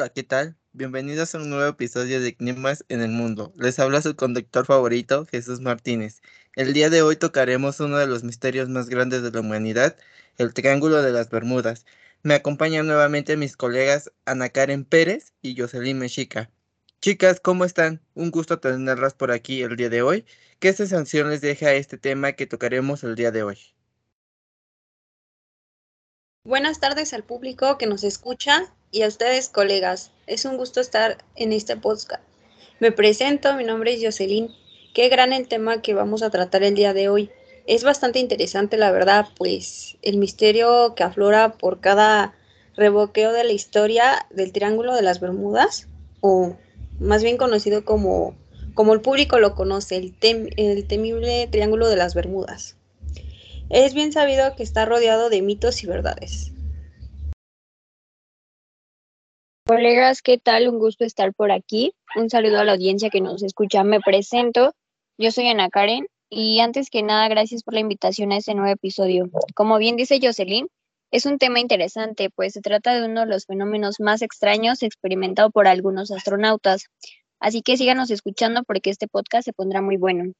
Hola, ¿qué tal? Bienvenidos a un nuevo episodio de Climas en el Mundo. Les habla su conductor favorito, Jesús Martínez. El día de hoy tocaremos uno de los misterios más grandes de la humanidad, el Triángulo de las Bermudas. Me acompañan nuevamente mis colegas Ana Karen Pérez y Jocelyn Mexica. Chicas, ¿cómo están? Un gusto tenerlas por aquí el día de hoy. ¿Qué sensación les deja este tema que tocaremos el día de hoy? Buenas tardes al público que nos escucha y a ustedes, colegas. Es un gusto estar en este podcast. Me presento, mi nombre es Jocelyn. Qué gran el tema que vamos a tratar el día de hoy. Es bastante interesante, la verdad, pues el misterio que aflora por cada revoqueo de la historia del Triángulo de las Bermudas, o más bien conocido como, como el público lo conoce, el, el temible Triángulo de las Bermudas. Es bien sabido que está rodeado de mitos y verdades. Colegas, ¿qué tal? Un gusto estar por aquí. Un saludo a la audiencia que nos escucha. Me presento. Yo soy Ana Karen y antes que nada, gracias por la invitación a este nuevo episodio. Como bien dice Jocelyn, es un tema interesante, pues se trata de uno de los fenómenos más extraños experimentado por algunos astronautas. Así que síganos escuchando porque este podcast se pondrá muy bueno.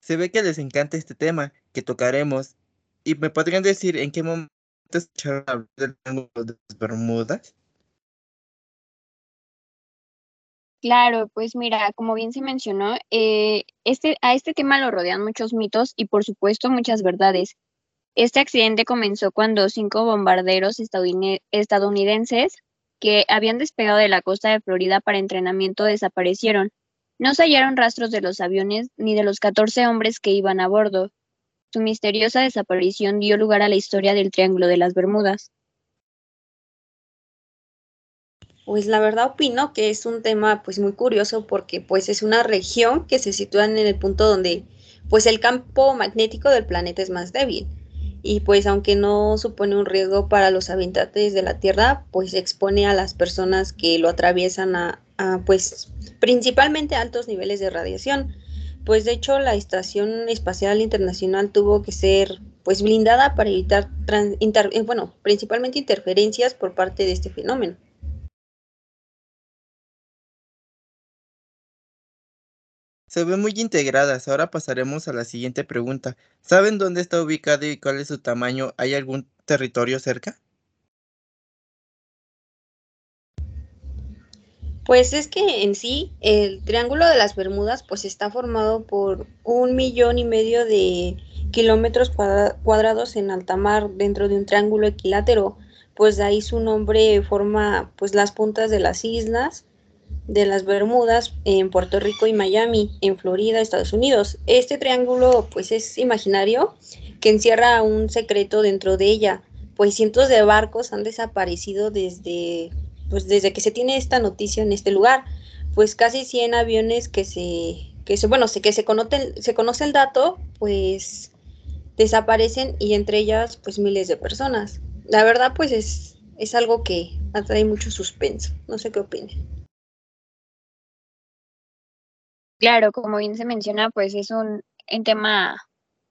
Se ve que les encanta este tema que tocaremos y me podrían decir en qué momento escucharon del Triángulo de las? Claro, pues mira, como bien se mencionó, eh, este, a este tema lo rodean muchos mitos y por supuesto muchas verdades. Este accidente comenzó cuando cinco bombarderos estadounidenses que habían despegado de la costa de Florida para entrenamiento desaparecieron. No se hallaron rastros de los aviones ni de los 14 hombres que iban a bordo. Su misteriosa desaparición dio lugar a la historia del Triángulo de las Bermudas. Pues la verdad opino que es un tema pues muy curioso porque pues es una región que se sitúa en el punto donde pues el campo magnético del planeta es más débil y pues aunque no supone un riesgo para los habitantes de la Tierra pues expone a las personas que lo atraviesan a, a pues principalmente altos niveles de radiación pues de hecho la Estación Espacial Internacional tuvo que ser pues blindada para evitar eh, bueno, principalmente interferencias por parte de este fenómeno. Se ven muy integradas. Ahora pasaremos a la siguiente pregunta. ¿Saben dónde está ubicado y cuál es su tamaño? ¿Hay algún territorio cerca? Pues es que en sí el Triángulo de las Bermudas pues está formado por un millón y medio de kilómetros cuadrados en alta mar dentro de un triángulo equilátero, pues de ahí su nombre forma pues las puntas de las islas de las Bermudas en Puerto Rico y Miami, en Florida, Estados Unidos. Este triángulo pues es imaginario que encierra un secreto dentro de ella, pues cientos de barcos han desaparecido desde pues desde que se tiene esta noticia en este lugar, pues casi 100 aviones que se, que se bueno, que se conoce, se conoce el dato, pues desaparecen y entre ellas pues miles de personas. La verdad pues es, es algo que atrae mucho suspenso. No sé qué opinen. Claro, como bien se menciona, pues es un, un tema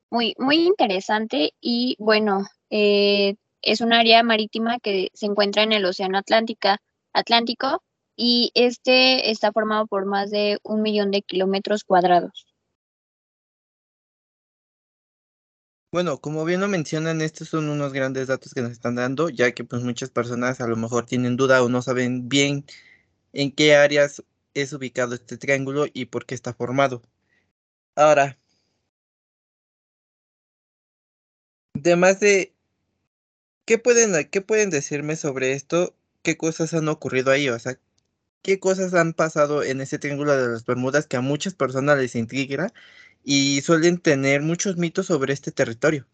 muy, muy interesante y bueno, eh, es un área marítima que se encuentra en el Océano Atlántica, Atlántico y este está formado por más de un millón de kilómetros cuadrados. Bueno, como bien lo mencionan, estos son unos grandes datos que nos están dando, ya que pues muchas personas a lo mejor tienen duda o no saben bien en qué áreas es ubicado este triángulo y por qué está formado. Ahora, además de ¿Qué pueden, ¿Qué pueden decirme sobre esto? ¿Qué cosas han ocurrido ahí? O sea, ¿qué cosas han pasado en ese triángulo de las Bermudas que a muchas personas les intriga y suelen tener muchos mitos sobre este territorio?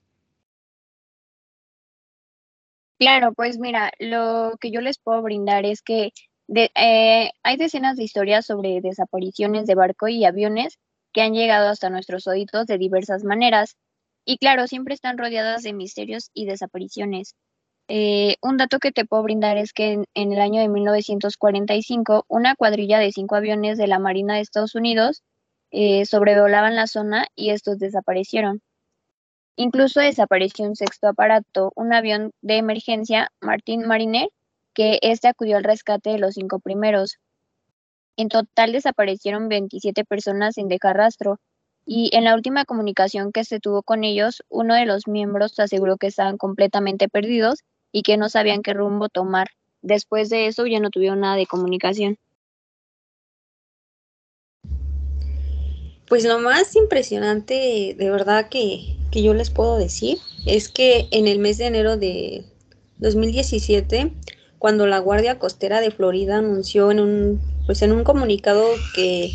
Claro, pues mira, lo que yo les puedo brindar es que eh, hay decenas de historias sobre desapariciones de barco y aviones que han llegado hasta nuestros oídos de diversas maneras. Y claro, siempre están rodeadas de misterios y desapariciones. Eh, un dato que te puedo brindar es que en, el año de 1945, una cuadrilla de cinco aviones de la Marina de Estados Unidos eh, sobrevolaban la zona y estos desaparecieron. Incluso desapareció un sexto aparato, un avión de emergencia, Martin Mariner, que este acudió al rescate de los cinco primeros. En total desaparecieron 27 personas sin dejar rastro, y en la última comunicación que se tuvo con ellos, uno de los miembros aseguró que estaban completamente perdidos y que no sabían qué rumbo tomar. Después de eso ya no tuvieron nada de comunicación. Pues lo más impresionante de verdad que, que yo les puedo decir es que en el mes de enero de 2017, cuando la Guardia Costera de Florida anunció en un, pues en un comunicado que,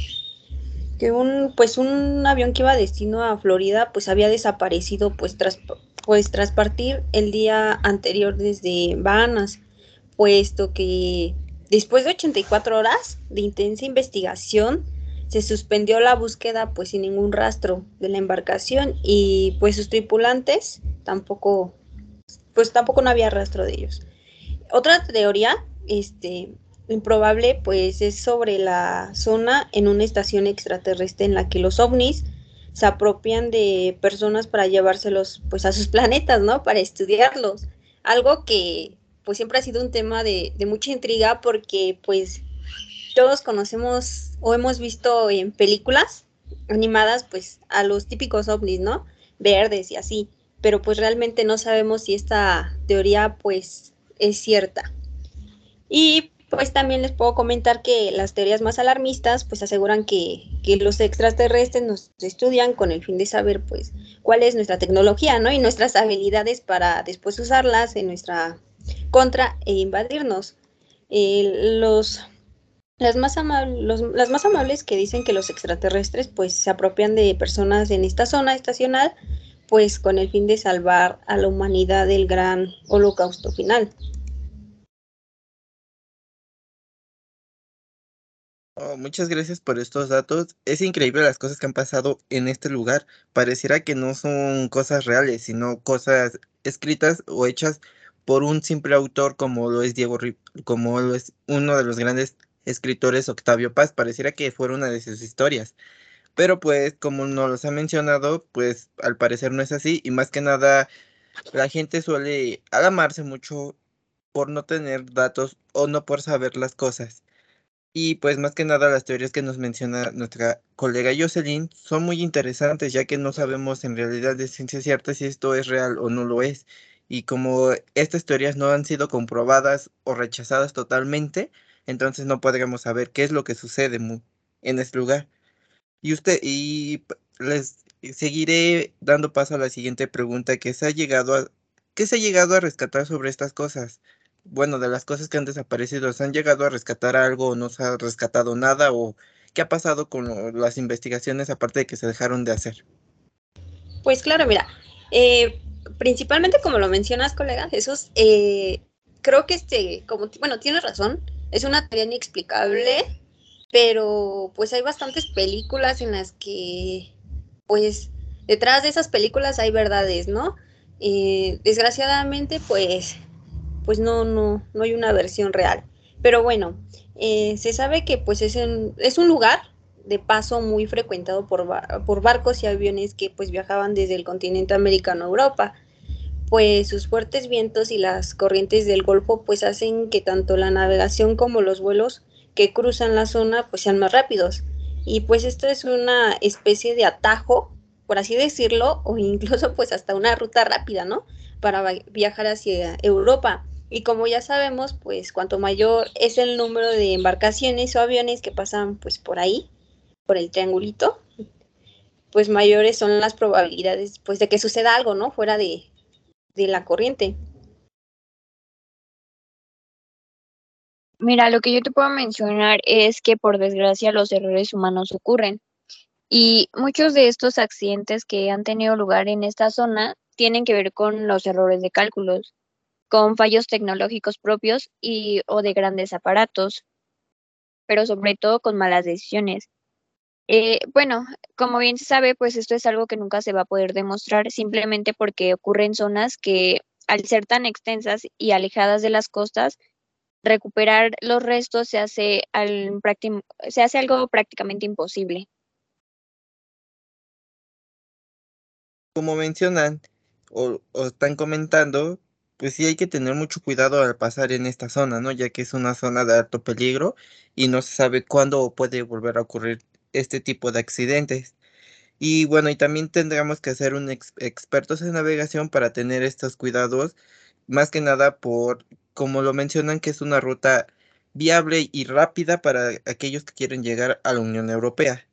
que un, pues un avión que iba destino a Florida pues había desaparecido pues tras, pues tras partir el día anterior desde Bahamas, puesto que después de 84 horas de intensa investigación, se suspendió la búsqueda pues sin ningún rastro de la embarcación y pues sus tripulantes tampoco pues tampoco no había rastro de ellos. Otra teoría este improbable pues es sobre la zona en una estación extraterrestre en la que los ovnis se apropian de personas para llevárselos pues a sus planetas, ¿no? Para estudiarlos. Algo que pues siempre ha sido un tema de, de mucha intriga porque pues todos conocemos o hemos visto en películas animadas, pues a los típicos ovnis, ¿no? Verdes y así, pero pues realmente no sabemos si esta teoría pues es cierta. Y pues también les puedo comentar que las teorías más alarmistas pues aseguran que, que, los extraterrestres nos estudian con el fin de saber pues cuál es nuestra tecnología, ¿no? Y nuestras habilidades para después usarlas en nuestra contra e invadirnos. Eh, los las más, las más amables que dicen que los extraterrestres pues se apropian de personas en esta zona estacional pues con el fin de salvar a la humanidad del gran holocausto final. Muchas gracias por estos datos. Es increíble las cosas que han pasado en este lugar. Pareciera que no son cosas reales, sino cosas escritas o hechas por un simple autor como lo es Diego como lo es uno de los grandes escritores Octavio Paz. Pareciera que fuera una de sus historias. Pero pues, como no los ha mencionado, pues al parecer no es así. Y más que nada, la gente suele alamarse mucho por no tener datos o no por saber las cosas. Y pues más que nada las teorías que nos menciona nuestra colega Jocelyn son muy interesantes ya que no sabemos en realidad de ciencia cierta si esto es real o no lo es. Y como estas teorías no han sido comprobadas o rechazadas totalmente, entonces no podremos saber qué es lo que sucede en este lugar. Y usted, y les seguiré dando paso a la siguiente pregunta que se ha llegado a, ¿qué se ha llegado a rescatar sobre estas cosas? Bueno, de las cosas que han desaparecido, ¿se han llegado a rescatar algo o no se ha rescatado nada? ¿O qué ha pasado con las investigaciones aparte de que se dejaron de hacer? Pues claro, mira, eh, principalmente como lo mencionas, colega Jesús, eh, creo que este, como, bueno, tienes razón, es una teoría inexplicable, pero pues hay bastantes películas en las que, pues, detrás de esas películas hay verdades, ¿no? Eh, desgraciadamente, pues, pues no, no, no hay una versión real. Pero bueno, eh, se sabe que pues es, es un lugar de paso muy frecuentado por, por barcos y aviones que pues viajaban desde el continente americano a Europa pues sus fuertes vientos y las corrientes del Golfo pues hacen que tanto la navegación como los vuelos que cruzan la zona pues sean más rápidos. Y pues esto es una especie de atajo, por así decirlo, o incluso pues hasta una ruta rápida, ¿no? Para viajar hacia Europa. Y como ya sabemos, pues cuanto mayor es el número de embarcaciones o aviones que pasan pues por ahí, por el triangulito, pues mayores son las probabilidades pues de que suceda algo, ¿no? Fuera de, de la corriente. Mira, lo que yo te puedo mencionar es que por desgracia los errores humanos ocurren y muchos de estos accidentes que han tenido lugar en esta zona tienen que ver con los errores de cálculos, con fallos tecnológicos propios y o de grandes aparatos, pero sobre todo con malas decisiones. Eh, bueno, como bien se sabe, pues esto es algo que nunca se va a poder demostrar simplemente porque ocurre en zonas que al ser tan extensas y alejadas de las costas, recuperar los restos se hace, al se hace algo prácticamente imposible. Como mencionan, o, o están comentando, pues sí hay que tener mucho cuidado al pasar en esta zona, ¿no? Ya que es una zona de alto peligro y no se sabe cuándo puede volver a ocurrir este tipo de accidentes. Y bueno, y también tendríamos que ser un expertos en navegación para tener estos cuidados, más que nada por, como lo mencionan, que es una ruta viable y rápida para aquellos que quieren llegar a la Unión Europea.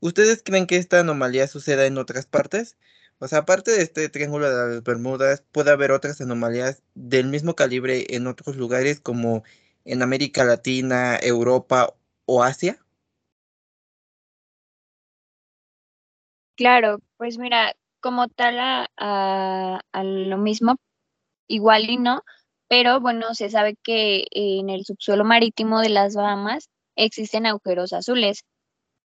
¿Ustedes creen que esta anomalía suceda en otras partes? O sea, aparte de este triángulo de las Bermudas, puede haber otras anomalías del mismo calibre en otros lugares como en América Latina, Europa o Asia. Claro, pues mira, como tal a, lo mismo, igual y no, pero bueno, se sabe que en el subsuelo marítimo de las Bahamas existen agujeros azules.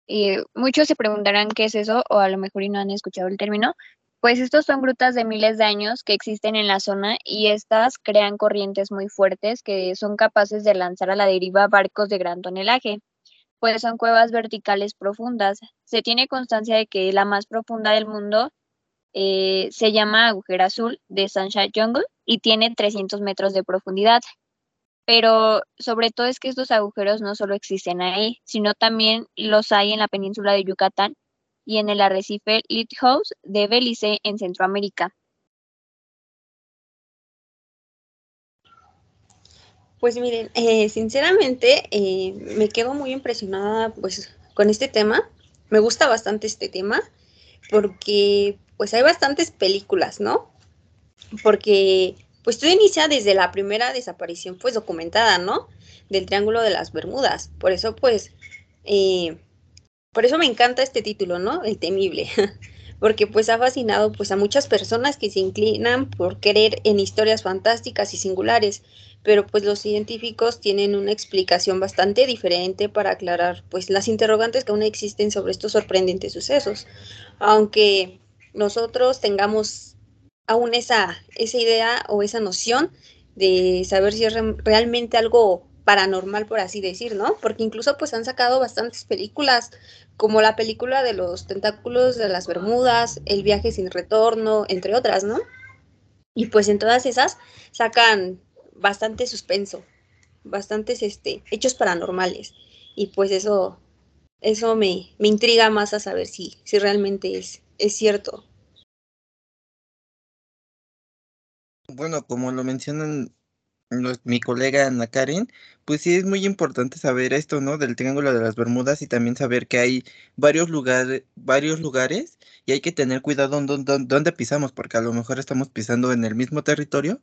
Eh, muchos se preguntarán qué es eso, o a lo mejor y no han escuchado el término, pues estos son grutas de miles de años que existen en la zona y estas crean corrientes muy fuertes que son capaces de lanzar a la deriva barcos de gran tonelaje pues son cuevas verticales profundas. Se tiene constancia de que la más profunda del mundo eh, se llama Agujero Azul de Sunshine Jungle y tiene 300 metros de profundidad. Pero sobre todo es que estos agujeros no solo existen ahí, sino también los hay en la península de Yucatán y en el arrecife Lighthouse de Belice en Centroamérica. Pues miren, eh, sinceramente eh, me quedo muy impresionada pues con este tema. Me gusta bastante este tema porque pues hay bastantes películas, ¿no? Porque pues todo inicia desde la primera desaparición pues documentada, ¿no? Del Triángulo de las Bermudas. Por eso pues, eh, por eso me encanta este título, ¿no? El temible. porque pues ha fascinado pues a muchas personas que se inclinan por querer en historias fantásticas y singulares, pero pues los científicos tienen una explicación bastante diferente para aclarar pues las interrogantes que aún existen sobre estos sorprendentes sucesos. Aunque nosotros tengamos aún esa, esa idea o esa noción de saber si es realmente algo paranormal, por así decir, ¿no? Porque incluso pues han sacado bastantes películas, como la película de los tentáculos de las Bermudas, El viaje sin retorno, entre otras, ¿no? Y pues en todas esas sacan bastante suspenso, bastantes este, hechos paranormales. Y pues eso, eso me, me intriga más a saber si, si realmente es, es cierto. Bueno, como lo mencionan mi colega Ana Karen, pues sí es muy importante saber esto, ¿no? Del Triángulo de las Bermudas y también saber que hay varios lugares, varios lugares y hay que tener cuidado dónde pisamos, porque a lo mejor estamos pisando en el mismo territorio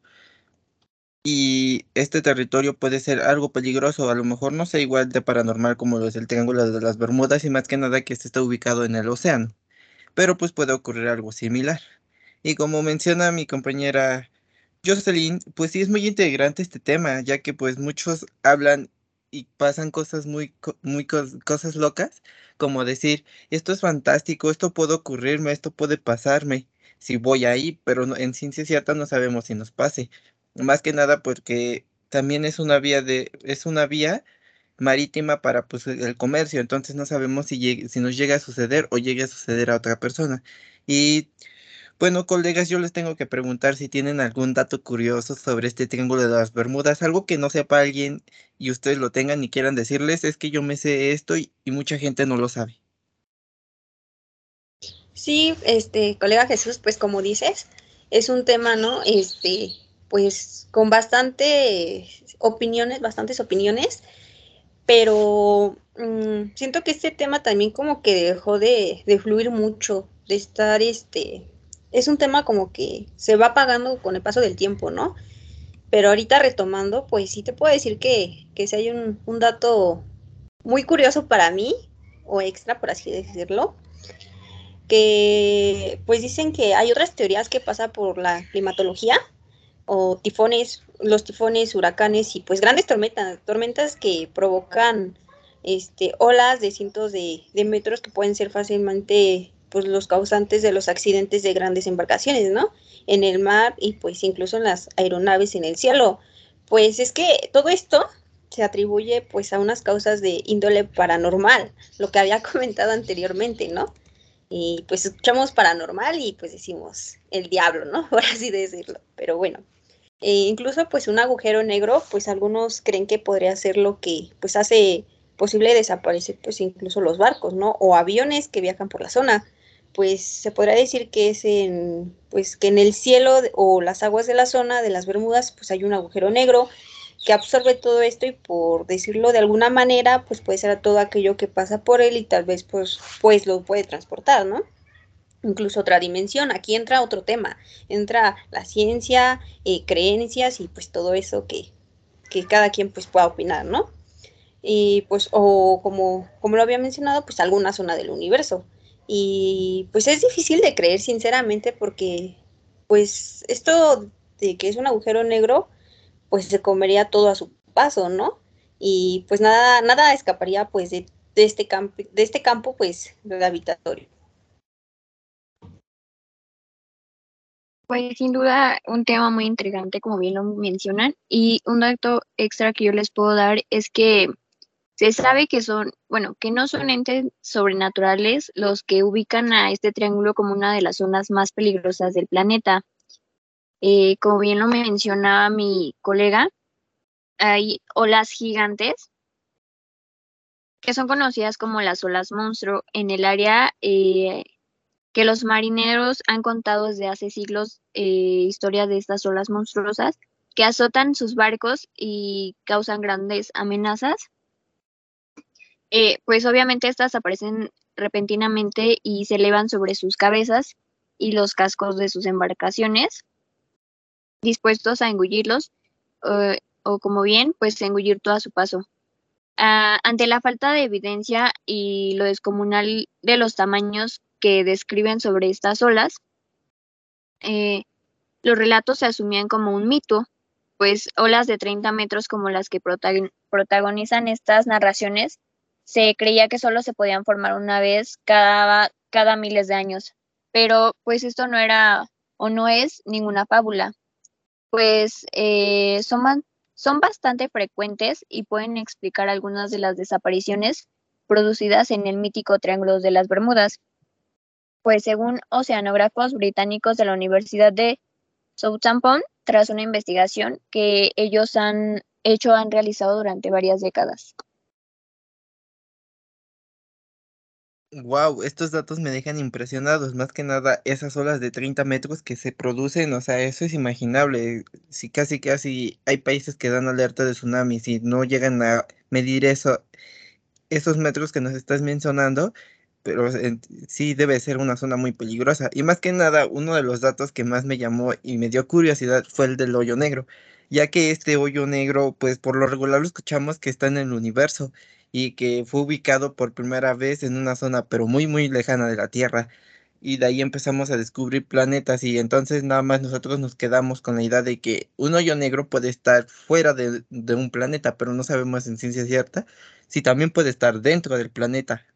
y este territorio puede ser algo peligroso, a lo mejor no sea igual de paranormal como lo es el Triángulo de las Bermudas y más que nada que este está ubicado en el océano, pero pues puede ocurrir algo similar. Y como menciona mi compañera Jocelyn, pues sí es muy integrante este tema, ya que pues muchos hablan y pasan cosas muy, muy cosas locas, como decir, esto es fantástico, esto puede ocurrirme, esto puede pasarme, si voy ahí, pero en ciencia cierta no sabemos si nos pase. Más que nada porque también es una vía de, es una vía marítima para pues el comercio, entonces no sabemos si, si nos llega a suceder o llegue a suceder a otra persona. Y bueno, colegas, yo les tengo que preguntar si tienen algún dato curioso sobre este triángulo de las Bermudas, algo que no sepa alguien y ustedes lo tengan y quieran decirles, es que yo me sé esto y, mucha gente no lo sabe. Sí, este, colega Jesús, pues como dices, es un tema, ¿no? Este, pues con bastantes opiniones, bastantes opiniones, pero mm, siento que este tema también como que dejó de, de fluir mucho, de estar, este, es un tema como que se va apagando con el paso del tiempo, ¿no? Pero ahorita retomando, pues sí te puedo decir que, que si hay un, un dato muy curioso para mí, o extra, por así decirlo, que pues dicen que hay otras teorías que pasa por la climatología o tifones, los tifones, huracanes y pues grandes tormentas, tormentas que provocan este, olas de cientos de, de metros que pueden ser fácilmente pues los causantes de los accidentes de grandes embarcaciones, ¿no? En el mar y pues incluso en las aeronaves en el cielo. Pues es que todo esto se atribuye pues a unas causas de índole paranormal, lo que había comentado anteriormente, ¿no? y pues escuchamos paranormal y pues decimos el diablo, ¿no? Por así decirlo. Pero bueno, eh, incluso pues un agujero negro, pues algunos creen que podría ser lo que pues hace posible desaparecer pues incluso los barcos, ¿no? O aviones que viajan por la zona. Pues se podría decir que es en pues que en el cielo o las aguas de la zona de las Bermudas pues hay un agujero negro que absorbe todo esto y por decirlo de alguna manera, pues puede ser todo aquello que pasa por él y tal vez pues, pues lo puede transportar, ¿no? Incluso otra dimensión, aquí entra otro tema, entra la ciencia, eh, creencias y pues todo eso que, que cada quien pues pueda opinar, ¿no? Y pues, o como, como lo había mencionado, pues alguna zona del universo. Y pues es difícil de creer sinceramente porque pues esto de que es un agujero negro, pues se comería todo a su paso, ¿no? Y pues nada, nada escaparía pues de, este, campo, de este campo pues gravitatorio. Pues sin duda un tema muy intrigante, como bien lo mencionan, y un dato extra que yo les puedo dar es que se sabe que son, bueno, que no son entes sobrenaturales los que ubican a este triángulo como una de las zonas más peligrosas del planeta. Eh, como bien lo mencionaba mi colega, hay olas gigantes que son conocidas como las olas monstruo en el área eh, que los marineros han contado desde hace siglos eh, historias de estas olas monstruosas que azotan sus barcos y causan grandes amenazas. Pues obviamente estas aparecen repentinamente y se elevan sobre sus cabezas y los cascos de sus embarcaciones dispuestos a engullirlos eh, o como bien, pues engullir todo a su paso. Ah, ante la falta de evidencia y lo descomunal de los tamaños que describen sobre estas olas, eh, los relatos se asumían como un mito, pues olas de 30 metros como las que protagonizan estas narraciones, se creía que solo se podían formar una vez cada, cada miles de años. Pero pues esto no era o no es ninguna fábula pues eh, son, son bastante frecuentes y pueden explicar algunas de las desapariciones producidas en el mítico Triángulo de las Bermudas. Pues según oceanógrafos británicos de la Universidad de Southampton, tras una investigación que ellos han hecho, han realizado durante varias décadas. Wow, estos datos me dejan impresionados, más que nada esas olas de 30 metros que se producen, o sea, eso es imaginable. Si casi casi hay países que dan alerta de tsunami, si no llegan a medir eso, esos metros que nos estás mencionando, pero sí debe ser una zona muy peligrosa. Y más que nada, uno de los datos que más me llamó y me dio curiosidad fue el del hoyo negro, ya que este hoyo negro, pues por lo regular lo escuchamos que está en el universo y que fue ubicado por primera vez en una zona pero muy muy lejana de la Tierra y de ahí empezamos a descubrir planetas y entonces nada más nosotros nos quedamos con la idea de que un hoyo negro puede estar fuera de, de un planeta, pero no sabemos en ciencia cierta si también puede estar dentro del planeta.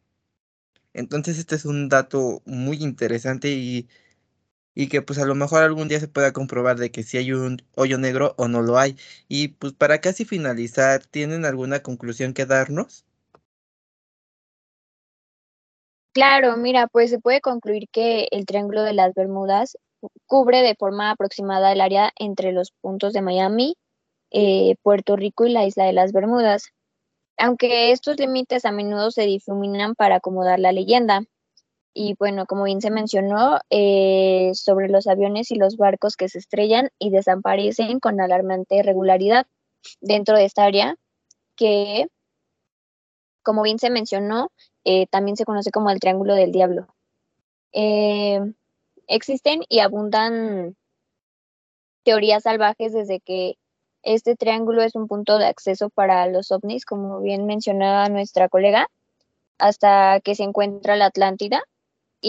Entonces este es un dato muy interesante y, y que pues a lo mejor algún día se pueda comprobar de que si hay un hoyo negro o no lo hay. Y pues para casi finalizar, ¿tienen alguna conclusión que darnos? Claro, mira, pues se puede concluir que el Triángulo de las Bermudas cubre de forma aproximada el área entre los puntos de Miami, eh, Puerto Rico y la isla de las Bermudas, aunque estos límites a menudo se difuminan para acomodar la leyenda. Y bueno, como bien se mencionó, eh, sobre los aviones y los barcos que se estrellan y desaparecen con alarmante regularidad dentro de esta área, que, como bien se mencionó, eh, también se conoce como el Triángulo del Diablo. Eh, existen y abundan teorías salvajes desde que este triángulo es un punto de acceso para los ovnis, como bien mencionaba nuestra colega, hasta que se encuentra la Atlántida.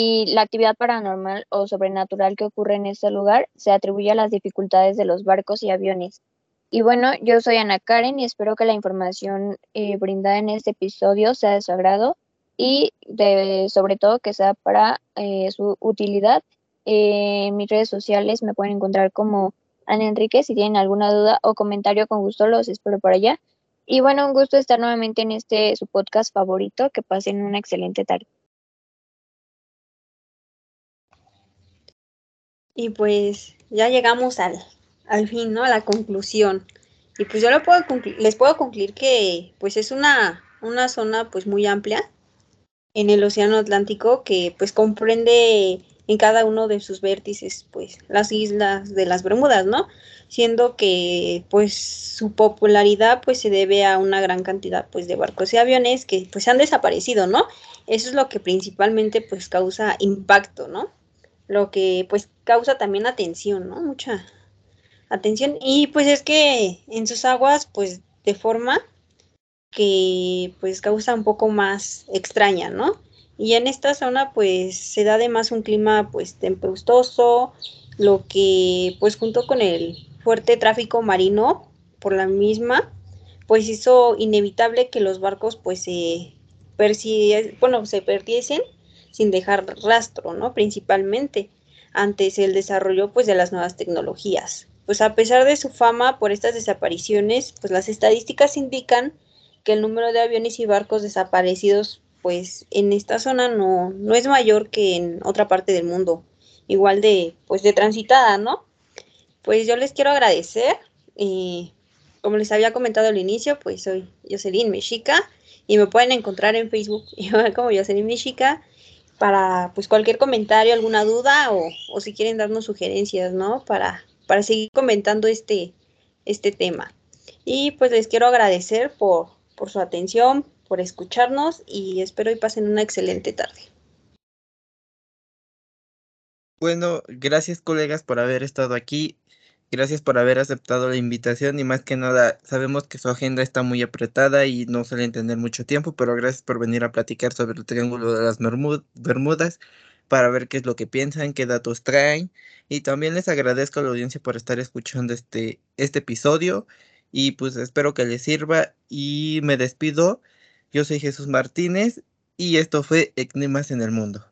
Y la actividad paranormal o sobrenatural que ocurre en este lugar se atribuye a las dificultades de los barcos y aviones. Y bueno, yo soy Ana Karen y espero que la información eh, brindada en este episodio sea de su agrado y de, sobre todo que sea para eh, su utilidad. Eh, en mis redes sociales me pueden encontrar como Ana Enrique. Si tienen alguna duda o comentario, con gusto los espero por allá. Y bueno, un gusto estar nuevamente en este su podcast favorito. Que pasen una excelente tarde. Y pues ya llegamos al, al fin, ¿no? A la conclusión. Y pues yo puedo les puedo concluir que pues es una, una zona pues muy amplia en el Océano Atlántico que pues comprende en cada uno de sus vértices pues las islas de las Bermudas, ¿no? Siendo que pues su popularidad pues se debe a una gran cantidad pues de barcos y aviones que pues han desaparecido, ¿no? Eso es lo que principalmente pues causa impacto, ¿no? Lo que pues causa también atención, ¿no? Mucha atención. Y pues es que en sus aguas, pues de forma que pues causa un poco más extraña, ¿no? Y en esta zona pues se da además un clima pues tempestuoso, lo que pues junto con el fuerte tráfico marino por la misma pues hizo inevitable que los barcos pues se bueno, se perdiesen sin dejar rastro, ¿no? Principalmente antes el desarrollo pues de las nuevas tecnologías pues a pesar de su fama por estas desapariciones, pues las estadísticas indican que el número de aviones y barcos desaparecidos pues en esta zona no, no es mayor que en otra parte del mundo, igual de pues de transitada, ¿no? Pues yo les quiero agradecer, y como les había comentado al inicio, pues soy Jocelyn Mexica y me pueden encontrar en Facebook como Jocelyn Mexica para pues cualquier comentario, alguna duda o, o si quieren darnos sugerencias, ¿no? Para para seguir comentando este, este tema. Y pues les quiero agradecer por, por su atención, por escucharnos y espero y pasen una excelente tarde. Bueno, gracias colegas por haber estado aquí. Gracias por haber aceptado la invitación y más que nada sabemos que su agenda está muy apretada y no suelen tener mucho tiempo, pero gracias por venir a platicar sobre el Triángulo de las Bermudas para ver qué es lo que piensan, qué datos traen. Y también les agradezco a la audiencia por estar escuchando este, este episodio. Y pues espero que les sirva. Y me despido. Yo soy Jesús Martínez y esto fue Ecnemas en el Mundo.